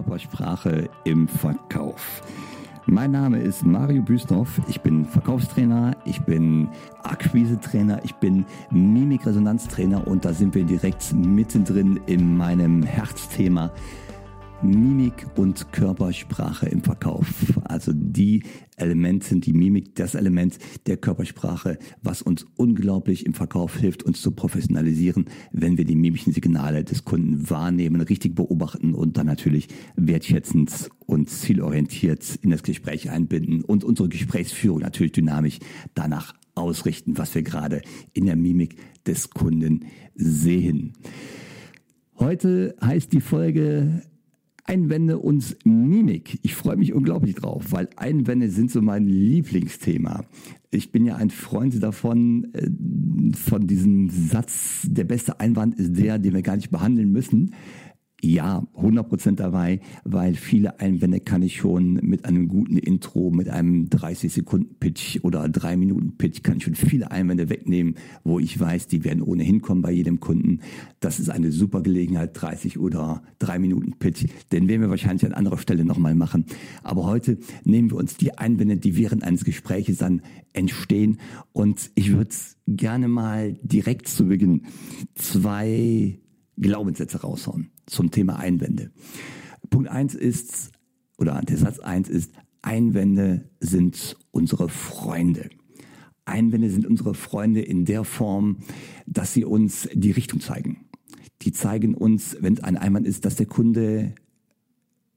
Körpersprache im Verkauf. Mein Name ist Mario Büstorf. Ich bin Verkaufstrainer, ich bin Akquise-Trainer, ich bin Mimikresonanztrainer und da sind wir direkt mittendrin in meinem Herzthema Mimik und Körpersprache im Verkauf. Also die Elemente, die Mimik, das Element der Körpersprache, was uns unglaublich im Verkauf hilft, uns zu professionalisieren, wenn wir die mimischen Signale des Kunden wahrnehmen, richtig beobachten und dann natürlich wertschätzend und zielorientiert in das Gespräch einbinden und unsere Gesprächsführung natürlich dynamisch danach ausrichten, was wir gerade in der Mimik des Kunden sehen. Heute heißt die Folge Einwände und Mimik. Ich freue mich unglaublich drauf, weil Einwände sind so mein Lieblingsthema. Ich bin ja ein Freund davon, äh, von diesem Satz, der beste Einwand ist der, den wir gar nicht behandeln müssen ja, 100% dabei, weil viele Einwände kann ich schon mit einem guten Intro, mit einem 30 Sekunden Pitch oder 3 Minuten Pitch kann ich schon viele Einwände wegnehmen, wo ich weiß, die werden ohnehin kommen bei jedem Kunden. Das ist eine super Gelegenheit, 30 oder 3 Minuten Pitch. Den werden wir wahrscheinlich an anderer Stelle nochmal machen. Aber heute nehmen wir uns die Einwände, die während eines Gespräches dann entstehen. Und ich würde gerne mal direkt zu Beginn zwei Glaubenssätze raushauen zum Thema Einwände. Punkt eins ist, oder der Satz eins ist, Einwände sind unsere Freunde. Einwände sind unsere Freunde in der Form, dass sie uns die Richtung zeigen. Die zeigen uns, wenn es ein Einwand ist, dass der Kunde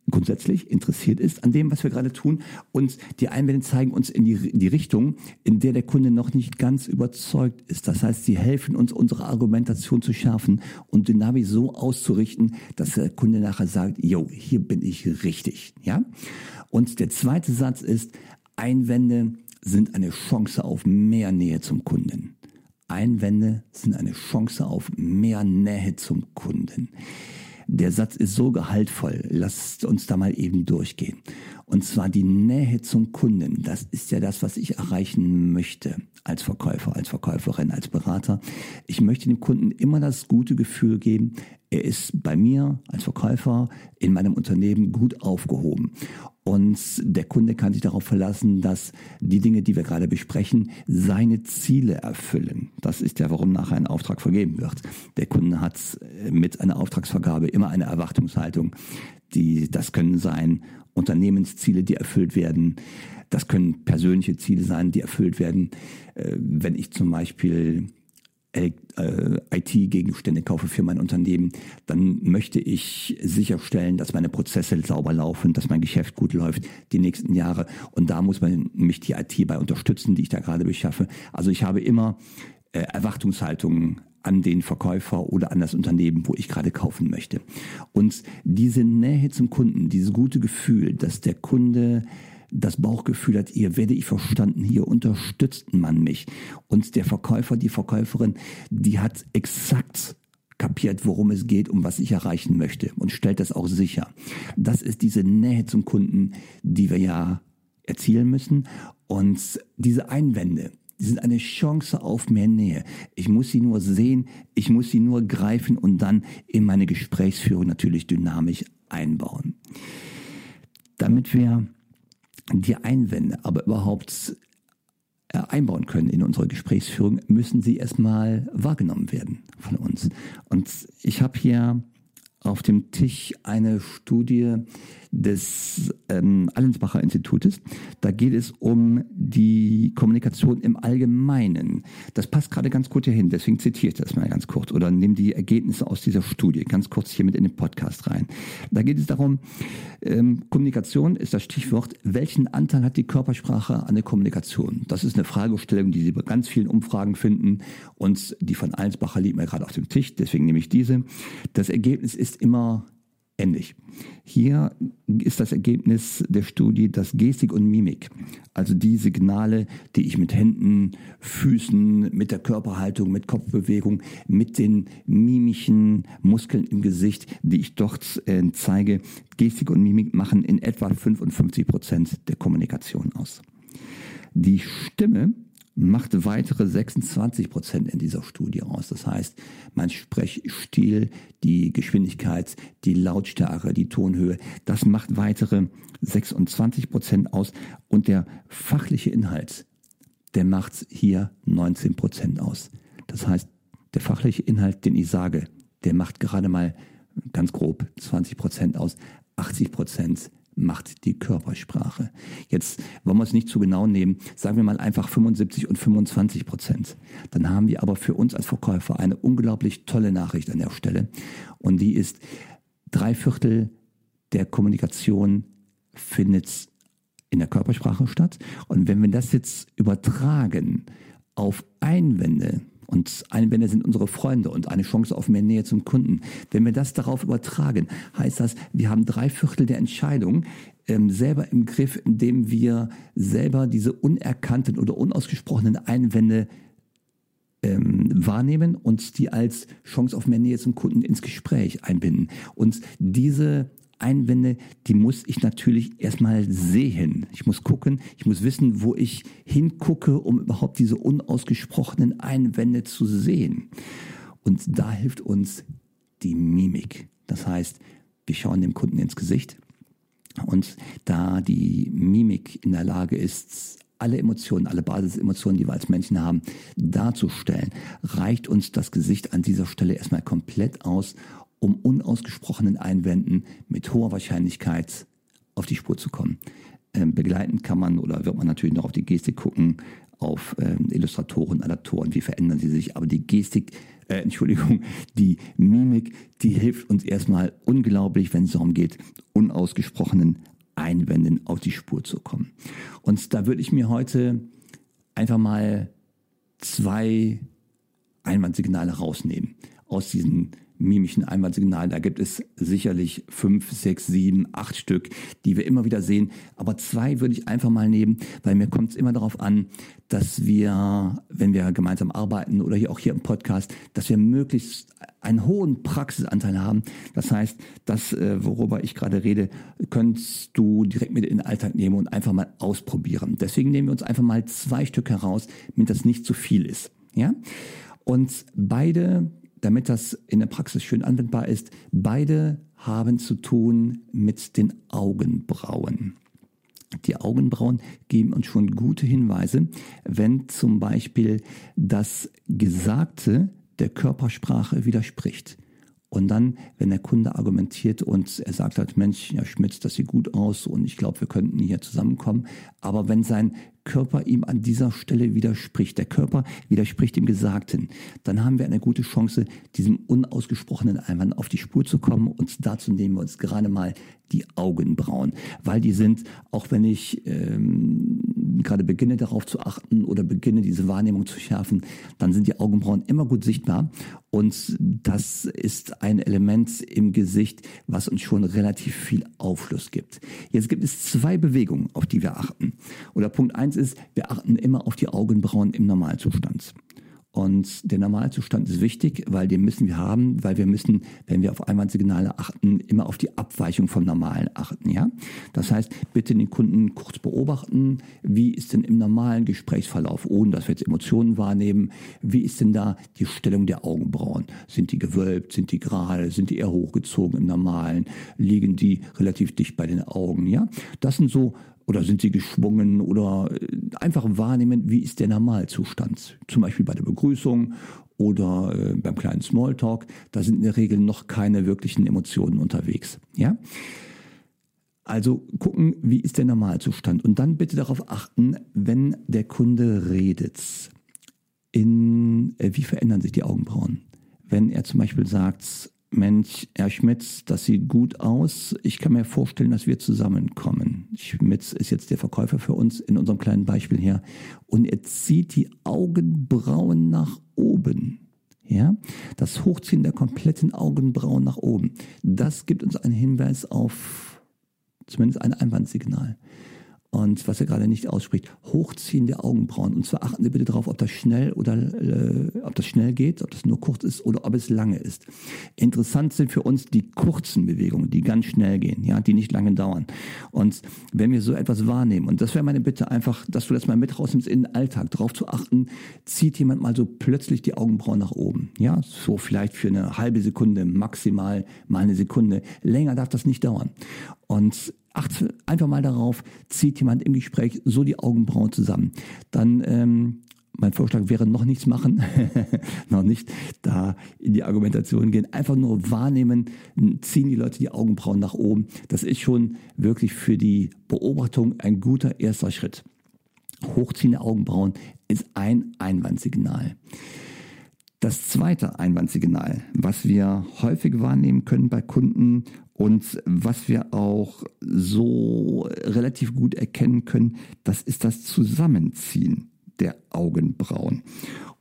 grundsätzlich interessiert ist an dem, was wir gerade tun. Und die Einwände zeigen uns in die, die Richtung, in der der Kunde noch nicht ganz überzeugt ist. Das heißt, sie helfen uns, unsere Argumentation zu schärfen und Dynamik so auszurichten, dass der Kunde nachher sagt, yo, hier bin ich richtig. Ja? Und der zweite Satz ist, Einwände sind eine Chance auf mehr Nähe zum Kunden. Einwände sind eine Chance auf mehr Nähe zum Kunden. Der Satz ist so gehaltvoll. Lasst uns da mal eben durchgehen. Und zwar die Nähe zum Kunden. Das ist ja das, was ich erreichen möchte als Verkäufer, als Verkäuferin, als Berater. Ich möchte dem Kunden immer das gute Gefühl geben, er ist bei mir als Verkäufer in meinem Unternehmen gut aufgehoben. Und der Kunde kann sich darauf verlassen, dass die Dinge, die wir gerade besprechen, seine Ziele erfüllen. Das ist ja, warum nachher ein Auftrag vergeben wird. Der Kunde hat äh, mit einer Auftragsvergabe immer eine Erwartungshaltung. Die, das können sein Unternehmensziele, die erfüllt werden. Das können persönliche Ziele sein, die erfüllt werden. Äh, wenn ich zum Beispiel IT-Gegenstände kaufe für mein Unternehmen, dann möchte ich sicherstellen, dass meine Prozesse sauber laufen, dass mein Geschäft gut läuft die nächsten Jahre. Und da muss man mich die IT bei unterstützen, die ich da gerade beschaffe. Also ich habe immer äh, Erwartungshaltungen an den Verkäufer oder an das Unternehmen, wo ich gerade kaufen möchte. Und diese Nähe zum Kunden, dieses gute Gefühl, dass der Kunde das Bauchgefühl hat, hier werde ich verstanden, hier unterstützt man mich. Und der Verkäufer, die Verkäuferin, die hat exakt kapiert, worum es geht, um was ich erreichen möchte und stellt das auch sicher. Das ist diese Nähe zum Kunden, die wir ja erzielen müssen. Und diese Einwände, die sind eine Chance auf mehr Nähe. Ich muss sie nur sehen, ich muss sie nur greifen und dann in meine Gesprächsführung natürlich dynamisch einbauen. Damit wir die Einwände aber überhaupt äh, einbauen können in unsere Gesprächsführung, müssen sie erstmal wahrgenommen werden von uns. Und ich habe hier auf dem Tisch eine Studie des ähm, Allensbacher Institutes. Da geht es um die Kommunikation im Allgemeinen. Das passt gerade ganz gut hierhin, deswegen zitiere ich das mal ganz kurz oder nehme die Ergebnisse aus dieser Studie ganz kurz hier mit in den Podcast rein. Da geht es darum, ähm, Kommunikation ist das Stichwort. Welchen Anteil hat die Körpersprache an der Kommunikation? Das ist eine Fragestellung, die Sie bei ganz vielen Umfragen finden und die von Allensbacher liegt mir gerade auf dem Tisch, deswegen nehme ich diese. Das Ergebnis ist immer ähnlich. Hier ist das Ergebnis der Studie, dass Gestik und Mimik, also die Signale, die ich mit Händen, Füßen, mit der Körperhaltung, mit Kopfbewegung, mit den mimischen Muskeln im Gesicht, die ich dort äh, zeige, Gestik und Mimik machen in etwa 55 Prozent der Kommunikation aus. Die Stimme macht weitere 26 Prozent in dieser Studie aus. Das heißt, mein Sprechstil, die Geschwindigkeit, die Lautstärke, die Tonhöhe, das macht weitere 26 Prozent aus. Und der fachliche Inhalt, der macht hier 19 Prozent aus. Das heißt, der fachliche Inhalt, den ich sage, der macht gerade mal ganz grob 20 Prozent aus. 80 Prozent macht die Körpersprache. Jetzt wollen wir es nicht zu genau nehmen, sagen wir mal einfach 75 und 25 Prozent. Dann haben wir aber für uns als Verkäufer eine unglaublich tolle Nachricht an der Stelle. Und die ist, drei Viertel der Kommunikation findet in der Körpersprache statt. Und wenn wir das jetzt übertragen auf Einwände, und Einwände sind unsere Freunde und eine Chance auf mehr Nähe zum Kunden. Wenn wir das darauf übertragen, heißt das, wir haben drei Viertel der Entscheidung ähm, selber im Griff, indem wir selber diese unerkannten oder unausgesprochenen Einwände ähm, wahrnehmen und die als Chance auf mehr Nähe zum Kunden ins Gespräch einbinden. Und diese Einwände, die muss ich natürlich erstmal sehen. Ich muss gucken, ich muss wissen, wo ich hingucke, um überhaupt diese unausgesprochenen Einwände zu sehen. Und da hilft uns die Mimik. Das heißt, wir schauen dem Kunden ins Gesicht und da die Mimik in der Lage ist, alle Emotionen, alle Basisemotionen, die wir als Menschen haben, darzustellen, reicht uns das Gesicht an dieser Stelle erstmal komplett aus, um unausgesprochenen Einwänden mit hoher Wahrscheinlichkeit auf die Spur zu kommen. Ähm, begleitend kann man oder wird man natürlich noch auf die Gestik gucken, auf ähm, Illustratoren, Adaptoren, wie verändern sie sich. Aber die Gestik, äh, Entschuldigung, die Mimik, die hilft uns erstmal unglaublich, wenn es darum geht, unausgesprochenen Einwänden auf die Spur zu kommen. Und da würde ich mir heute einfach mal zwei Einwandsignale rausnehmen aus diesen mimischen Einwandsignalen. Da gibt es sicherlich fünf, sechs, sieben, acht Stück, die wir immer wieder sehen. Aber zwei würde ich einfach mal nehmen, weil mir kommt es immer darauf an, dass wir, wenn wir gemeinsam arbeiten oder hier auch hier im Podcast, dass wir möglichst einen hohen Praxisanteil haben. Das heißt, das, äh, worüber ich gerade rede, könntest du direkt mit in den Alltag nehmen und einfach mal ausprobieren. Deswegen nehmen wir uns einfach mal zwei Stück heraus, damit das nicht zu viel ist. Ja? Und beide damit das in der Praxis schön anwendbar ist, beide haben zu tun mit den Augenbrauen. Die Augenbrauen geben uns schon gute Hinweise, wenn zum Beispiel das Gesagte der Körpersprache widerspricht. Und dann, wenn der Kunde argumentiert und er sagt halt, Mensch, ja, Schmitz, das sieht gut aus und ich glaube, wir könnten hier zusammenkommen. Aber wenn sein Körper ihm an dieser Stelle widerspricht, der Körper widerspricht dem Gesagten, dann haben wir eine gute Chance, diesem unausgesprochenen Einwand auf die Spur zu kommen. Und dazu nehmen wir uns gerade mal die Augenbrauen, weil die sind, auch wenn ich ähm, gerade beginne darauf zu achten oder beginne diese Wahrnehmung zu schärfen, dann sind die Augenbrauen immer gut sichtbar. Und das ist ein Element im Gesicht, was uns schon relativ viel Aufschluss gibt. Jetzt gibt es zwei Bewegungen, auf die wir achten. Oder Punkt eins ist, wir achten immer auf die Augenbrauen im Normalzustand. Und der Normalzustand ist wichtig, weil den müssen wir haben, weil wir müssen, wenn wir auf Einwandsignale achten, immer auf die Abweichung vom Normalen achten. Ja, das heißt, bitte den Kunden kurz beobachten. Wie ist denn im normalen Gesprächsverlauf, ohne dass wir jetzt Emotionen wahrnehmen, wie ist denn da die Stellung der Augenbrauen? Sind die gewölbt? Sind die gerade? Sind die eher hochgezogen im Normalen? Liegen die relativ dicht bei den Augen? Ja, das sind so oder sind sie geschwungen oder äh, einfach wahrnehmen, wie ist der Normalzustand. Zum Beispiel bei der Begrüßung oder äh, beim kleinen Smalltalk. Da sind in der Regel noch keine wirklichen Emotionen unterwegs. Ja? Also gucken, wie ist der Normalzustand. Und dann bitte darauf achten, wenn der Kunde redet, in, äh, wie verändern sich die Augenbrauen. Wenn er zum Beispiel sagt, Mensch, Herr Schmitz, das sieht gut aus. Ich kann mir vorstellen, dass wir zusammenkommen. Schmitz ist jetzt der Verkäufer für uns in unserem kleinen Beispiel hier. Und er zieht die Augenbrauen nach oben. Ja, das Hochziehen der kompletten Augenbrauen nach oben. Das gibt uns einen Hinweis auf zumindest ein Einwandsignal. Und was er gerade nicht ausspricht, Hochziehen der Augenbrauen. Und zwar achten Sie bitte darauf, ob das schnell oder äh, ob das schnell geht, ob das nur kurz ist oder ob es lange ist. Interessant sind für uns die kurzen Bewegungen, die ganz schnell gehen, ja, die nicht lange dauern. Und wenn wir so etwas wahrnehmen, und das wäre meine Bitte einfach, dass du das mal mit rausnimmst in den Alltag, darauf zu achten, zieht jemand mal so plötzlich die Augenbrauen nach oben. Ja, so vielleicht für eine halbe Sekunde, maximal mal eine Sekunde. Länger darf das nicht dauern. Und achte einfach mal darauf, zieht jemand im Gespräch so die Augenbrauen zusammen. Dann ähm, mein Vorschlag wäre noch nichts machen, noch nicht da in die Argumentation gehen, einfach nur wahrnehmen, ziehen die Leute die Augenbrauen nach oben. Das ist schon wirklich für die Beobachtung ein guter erster Schritt. Hochziehende Augenbrauen ist ein Einwandsignal. Das zweite Einwandsignal, was wir häufig wahrnehmen können bei Kunden und was wir auch so relativ gut erkennen können, das ist das Zusammenziehen der Augenbrauen.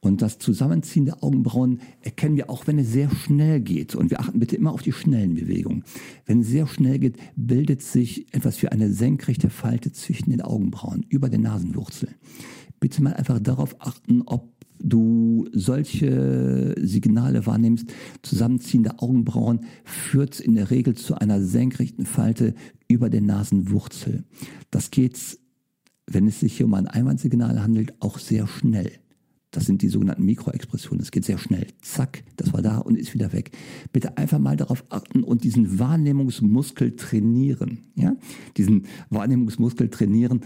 Und das Zusammenziehen der Augenbrauen erkennen wir auch, wenn es sehr schnell geht. Und wir achten bitte immer auf die schnellen Bewegungen. Wenn es sehr schnell geht, bildet sich etwas wie eine senkrechte Falte zwischen den Augenbrauen über der Nasenwurzel. Bitte mal einfach darauf achten, ob du solche Signale wahrnimmst, zusammenziehende Augenbrauen führt in der Regel zu einer senkrechten Falte über der Nasenwurzel. Das geht, wenn es sich hier um ein Einwandsignal handelt, auch sehr schnell. Das sind die sogenannten Mikroexpressionen. Es geht sehr schnell. Zack, das war da und ist wieder weg. Bitte einfach mal darauf achten und diesen Wahrnehmungsmuskel trainieren. Ja? Diesen Wahrnehmungsmuskel trainieren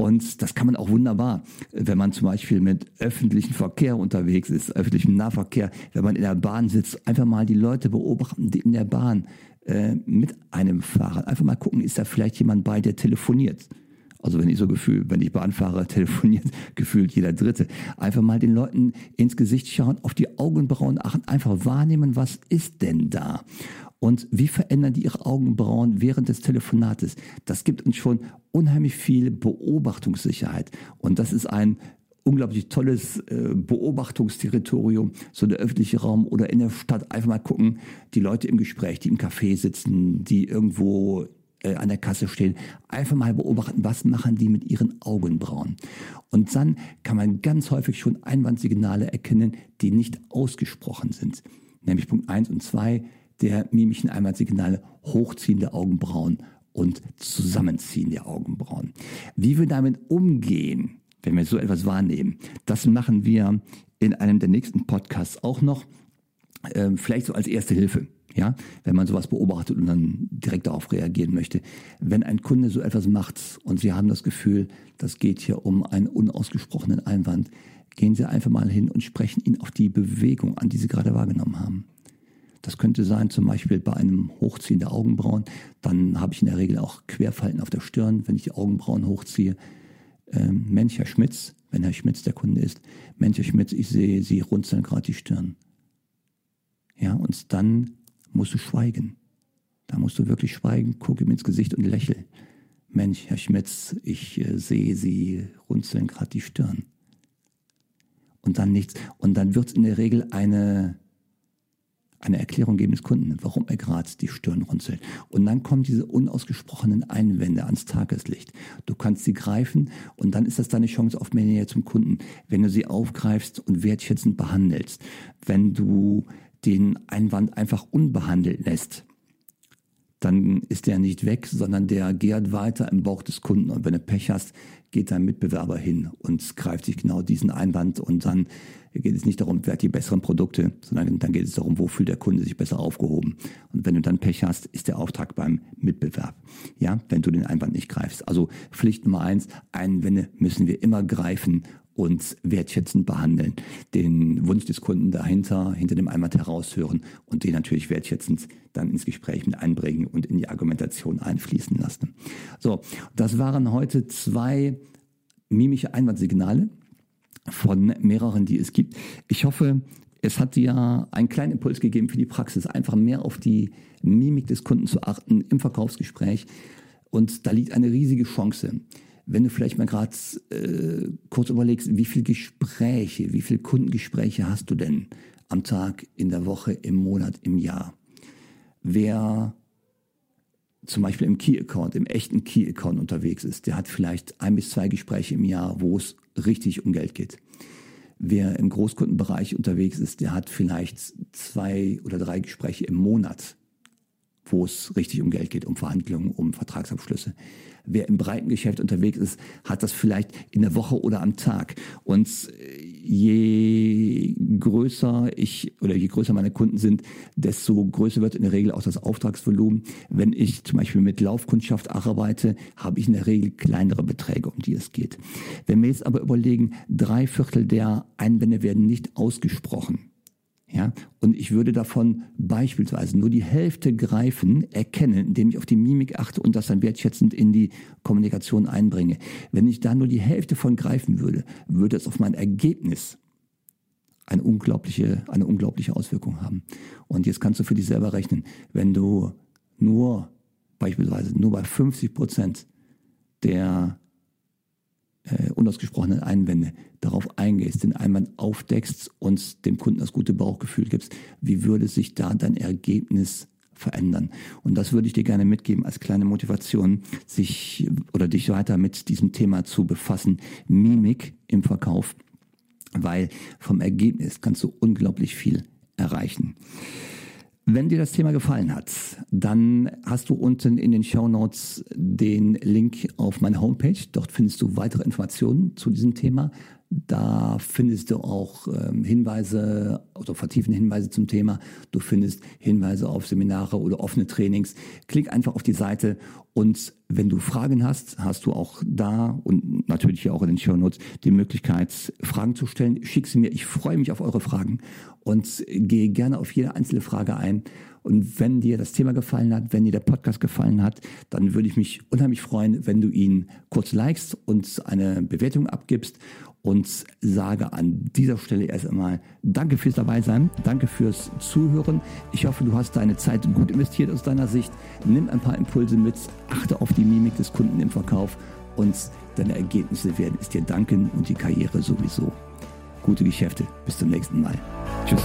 und das kann man auch wunderbar, wenn man zum Beispiel mit öffentlichem Verkehr unterwegs ist, öffentlichem Nahverkehr, wenn man in der Bahn sitzt, einfach mal die Leute beobachten, die in der Bahn äh, mit einem Fahrrad. Einfach mal gucken, ist da vielleicht jemand bei, der telefoniert. Also wenn ich so gefühlt, wenn ich Bahn fahre, telefoniert gefühlt jeder Dritte. Einfach mal den Leuten ins Gesicht schauen, auf die Augenbrauen achten, einfach wahrnehmen, was ist denn da? Und wie verändern die ihre Augenbrauen während des Telefonates? Das gibt uns schon unheimlich viel Beobachtungssicherheit. Und das ist ein unglaublich tolles äh, Beobachtungsterritorium, so der öffentliche Raum oder in der Stadt. Einfach mal gucken, die Leute im Gespräch, die im Café sitzen, die irgendwo äh, an der Kasse stehen, einfach mal beobachten, was machen die mit ihren Augenbrauen. Und dann kann man ganz häufig schon Einwandsignale erkennen, die nicht ausgesprochen sind. Nämlich Punkt eins und zwei der mimischen Einwandsignale hochziehende Augenbrauen und zusammenziehen der Augenbrauen. Wie wir damit umgehen, wenn wir so etwas wahrnehmen, das machen wir in einem der nächsten Podcasts auch noch, äh, vielleicht so als erste Hilfe. Ja, wenn man sowas beobachtet und dann direkt darauf reagieren möchte. Wenn ein Kunde so etwas macht und Sie haben das Gefühl, das geht hier um einen unausgesprochenen Einwand, gehen Sie einfach mal hin und sprechen ihn auf die Bewegung an, die Sie gerade wahrgenommen haben. Das könnte sein, zum Beispiel bei einem Hochziehen der Augenbrauen. Dann habe ich in der Regel auch Querfalten auf der Stirn, wenn ich die Augenbrauen hochziehe. Ähm, Mensch, Herr Schmitz, wenn Herr Schmitz der Kunde ist, Mensch, Herr Schmitz, ich sehe, Sie runzeln gerade die Stirn. Ja, und dann musst du schweigen. Da musst du wirklich schweigen, guck ihm ins Gesicht und lächel. Mensch, Herr Schmitz, ich äh, sehe, Sie runzeln gerade die Stirn. Und dann nichts. Und dann wird es in der Regel eine eine Erklärung geben des Kunden, warum er gerade die Stirn runzelt. Und dann kommen diese unausgesprochenen Einwände ans Tageslicht. Du kannst sie greifen und dann ist das deine Chance auf mehr Nähe zum Kunden. Wenn du sie aufgreifst und wertschätzend behandelst, wenn du den Einwand einfach unbehandelt lässt, dann ist der nicht weg, sondern der gärt weiter im Bauch des Kunden. Und wenn du Pech hast, geht dein Mitbewerber hin und greift sich genau diesen Einwand und dann geht es nicht darum, wer hat die besseren Produkte, sondern dann geht es darum, wo fühlt der Kunde sich besser aufgehoben. Und wenn du dann Pech hast, ist der Auftrag beim Mitbewerb. Ja, wenn du den Einwand nicht greifst. Also Pflicht Nummer eins, Einwände müssen wir immer greifen und wertschätzend behandeln. Den Wunsch des Kunden dahinter, hinter dem Einwand heraushören und den natürlich wertschätzend dann ins Gespräch mit einbringen und in die Argumentation einfließen lassen. So, das waren heute zwei mimische Einwandsignale von mehreren, die es gibt. Ich hoffe, es hat dir einen kleinen Impuls gegeben für die Praxis, einfach mehr auf die Mimik des Kunden zu achten im Verkaufsgespräch. Und da liegt eine riesige Chance. Wenn du vielleicht mal gerade äh, kurz überlegst, wie viele Gespräche, wie viele Kundengespräche hast du denn am Tag, in der Woche, im Monat, im Jahr? Wer zum Beispiel im Key-Account, im echten Key-Account unterwegs ist, der hat vielleicht ein bis zwei Gespräche im Jahr, wo es richtig um Geld geht. Wer im Großkundenbereich unterwegs ist, der hat vielleicht zwei oder drei Gespräche im Monat, wo es richtig um Geld geht, um Verhandlungen, um Vertragsabschlüsse. Wer im breiten Geschäft unterwegs ist, hat das vielleicht in der Woche oder am Tag. Und je größer ich oder je größer meine Kunden sind, desto größer wird in der Regel auch das Auftragsvolumen. Wenn ich zum Beispiel mit Laufkundschaft arbeite, habe ich in der Regel kleinere Beträge, um die es geht. Wenn wir jetzt aber überlegen, drei Viertel der Einwände werden nicht ausgesprochen ja, und ich würde davon beispielsweise nur die Hälfte greifen, erkennen, indem ich auf die Mimik achte und das dann wertschätzend in die Kommunikation einbringe. Wenn ich da nur die Hälfte von greifen würde, würde es auf mein Ergebnis eine unglaubliche, eine unglaubliche Auswirkung haben. Und jetzt kannst du für dich selber rechnen, wenn du nur beispielsweise nur bei 50 Prozent der äh, unausgesprochenen Einwände darauf eingehst, den Einwand aufdeckst und dem Kunden das gute Bauchgefühl gibst, wie würde sich da dein Ergebnis verändern? Und das würde ich dir gerne mitgeben als kleine Motivation, sich oder dich weiter mit diesem Thema zu befassen. Mimik im Verkauf, weil vom Ergebnis kannst du unglaublich viel erreichen. Wenn dir das Thema gefallen hat, dann hast du unten in den Show Notes den Link auf meine Homepage. Dort findest du weitere Informationen zu diesem Thema. Da findest du auch ähm, Hinweise oder vertiefende Hinweise zum Thema. Du findest Hinweise auf Seminare oder offene Trainings. Klick einfach auf die Seite und wenn du Fragen hast, hast du auch da und natürlich auch in den Show Notes die Möglichkeit, Fragen zu stellen. Schick sie mir. Ich freue mich auf eure Fragen und gehe gerne auf jede einzelne Frage ein. Und wenn dir das Thema gefallen hat, wenn dir der Podcast gefallen hat, dann würde ich mich unheimlich freuen, wenn du ihn kurz likest und eine Bewertung abgibst und sage an dieser Stelle erst einmal Danke fürs Dabeisein, danke fürs Zuhören. Ich hoffe, du hast deine Zeit gut investiert aus deiner Sicht. Nimm ein paar Impulse mit, achte auf die Mimik des Kunden im Verkauf und deine Ergebnisse werden es dir danken und die Karriere sowieso. Gute Geschäfte, bis zum nächsten Mal. Tschüss.